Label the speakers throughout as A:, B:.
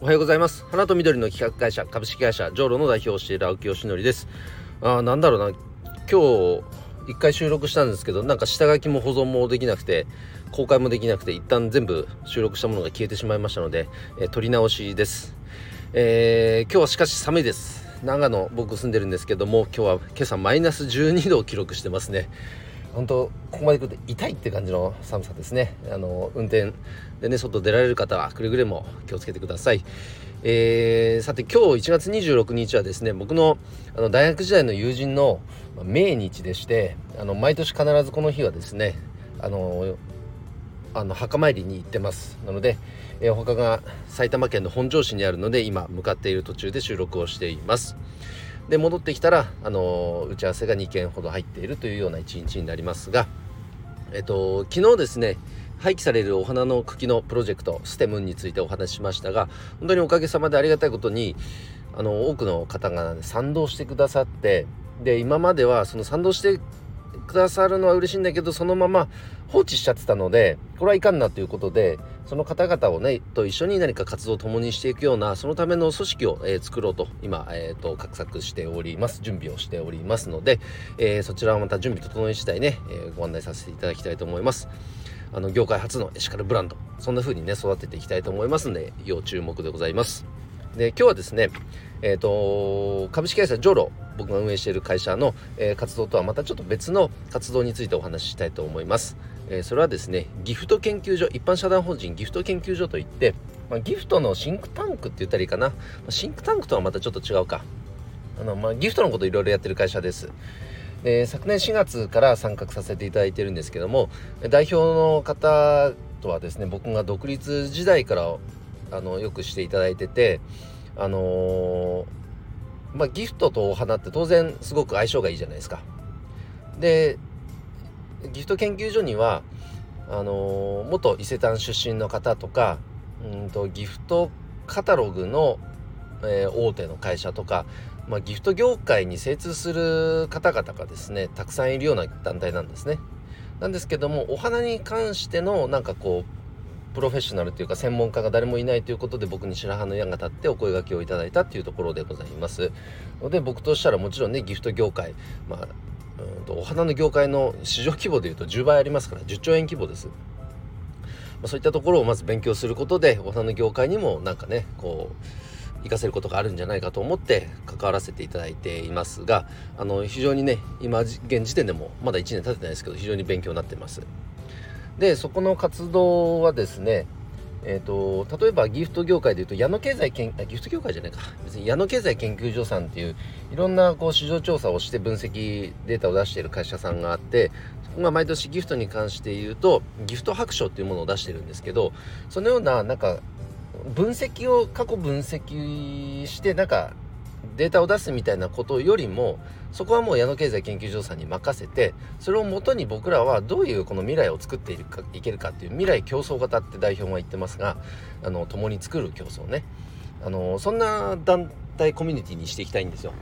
A: おはようございます。花と緑の企画会社株式会社ジョーロの代表をしている青木よしのりです。あなんだろうな。今日一回収録したんですけどなんか下書きも保存もできなくて公開もできなくて一旦全部収録したものが消えてしまいましたので、えー撮り直しです、えー今日はしかし寒いです。長野僕住んでるんですけども今日は今朝マイナス12度を記録してますね。本当ここまで来ると痛いって感じの寒さですね。あの運転でね外出られる方はくれぐれも気をつけてください。えーさて今日1月26日はですね僕のあの大学時代の友人の命日でしてあの毎年必ずこの日はですねあのあの墓参りに行ってます。なので、えーお墓が埼玉県の本庄市にあるので今向かっている途中で収録をしています。で戻ってきたらあの打ち合わせが2件ほど入っているというような一日になりますがえっと昨日ですね廃棄されるお花の茎のプロジェクトステムについてお話ししましたが本当におかげさまでありがたいことにあの多くの方が賛同してくださってで今まではその賛同してくださるのは嬉しいんだけどそのまま放置しちゃってたのでこれはいかんなということでその方々をねと一緒に何か活動を共にしていくようなそのための組織を、えー作ろうと今、えー、と画策しております。準備をしておりますので、えーそちらはまた準備整い次第ね、えーご案内させていただきたいと思います。あの業界初のエシカルブランドそんな風にね育てていきたいと思いますので要注目でございます。で今日はですねえー、と株式会社ジョロ僕が運営している会社の、えー活動とはまたちょっと別の活動についてお話ししたいと思います、えーそれはですねギフト研究所一般社団法人ギフト研究所といって、まあ、ギフトのシンクタンクって言ったらいいかな、シンクタンクとはまたちょっと違うか。あの、まあ、ギフトのこといろいろやってる会社です。で昨年4月から参画させていただいてるんですけども代表の方とはですね僕が独立時代からあのよくしていただいててあのーまあギフトとお花って当然すごく相性がいいじゃないですか。でギフト研究所にはあのー元伊勢丹出身の方とかうんとギフトカタログの、えー大手の会社とか、まあ、ギフト業界に精通する方々がですねたくさんいるような団体なんですね。なんですけどもお花に関してのなんかこうプロフェッショナルというか専門家が誰もいないということで僕に白羽の矢が立ってお声掛けをいただいたっていうところでございます。ので僕としたらもちろんねギフト業界まあうんとお花の業界の市場規模でいうと10倍ありますから10兆円規模です、まあ、そういったところをまず勉強することでお花の業界にもなんかねこう活かせることがあるんじゃないかと思って関わらせていただいていますがあの非常にね今現時点でもまだ1年経ってないですけど非常に勉強になってます。でそこの活動はですねえー、と例えばギフト業界でいうと矢野経済研ギフト業界じゃないか。別に矢野経済研究所さんっていういろんなこう市場調査をして分析データを出している会社さんがあってそこが毎年ギフトに関して言うとギフト白書っていうものを出してるんですけどそのようななんか分析を過去分析してなんかデータを出すみたいなことよりもそこはもう矢野経済研究所さんに任せてそれをもとに僕らはどういうこの未来を作っているかいけるかっていう未来競争型って代表が言ってますがあの共に作る競争ね。あのそんな団体コミュニティにしていきたいんですよ。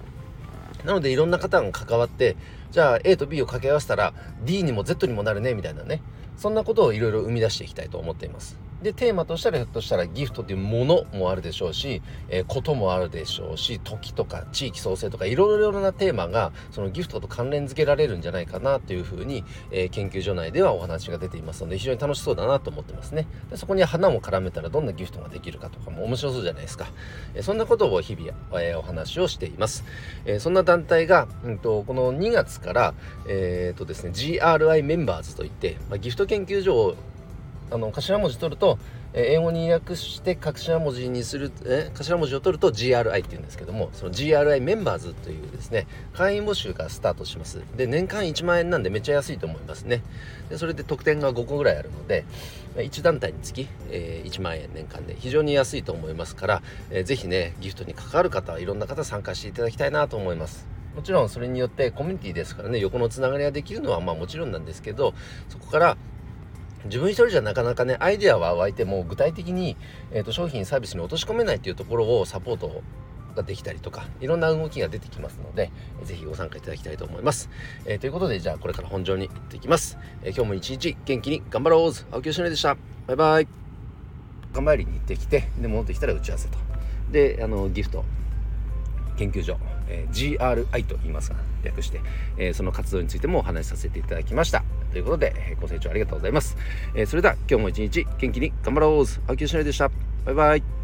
A: なのでいろんな方が関わってじゃあ A と B を掛け合わせたら D にも Z にもなるねみたいなね。そんなことをいろいろ生み出していきたいと思っています。でテーマとしたらひょっとしたらギフトっていうものもあるでしょうし、えーこともあるでしょうし時とか地域創生とかいろいろなテーマがそのギフトと関連付けられるんじゃないかなというふうに、えー研究所内ではお話が出ていますので非常に楽しそうだなと思ってますね。でそこに花も絡めたらどんなギフトができるかとかも面白そうじゃないですか、えーそんなことを日々、えーお話をしています、えーそんな団体が、うん、とこの2月から、えーとですね、GRI メンバーズといって、まあ、ギフト研究所をあの頭文字取ると、えー英語に訳して頭文字にする、えー頭文字を取ると GRI っていうんですけどもその GRI メンバーズというですね会員募集がスタートします。で年間1万円なんでめっちゃ安いと思いますね。でそれで特典が5個ぐらいあるので1団体につき、えー1万円年間で非常に安いと思いますから、えーぜひねギフトに関わる方はいろんな方参加していただきたいなと思います。もちろんそれによってコミュニティですからね横のつながりができるのはまあもちろんなんですけどそこから自分一人じゃなかなかねアイデアは湧いても具体的に、えー、と商品サービスに落とし込めないっていうところをサポートができたりとかいろんな動きが出てきますのでぜひご参加いただきたいと思います、えーということでじゃあこれから本上に行っていきます、えー今日も一日元気に頑張ろう青木よしのりでした。バイバイ。墓参りに行ってきてで戻ってきたら打ち合わせと。であのギフト。研究所、えー、GRI と言いますが略して、えー、その活動についてもお話しさせていただきました。ということで、ご清聴ありがとうございます、えそれでは今日も一日元気に頑張ろう。青木よしのりでした。バイバイ。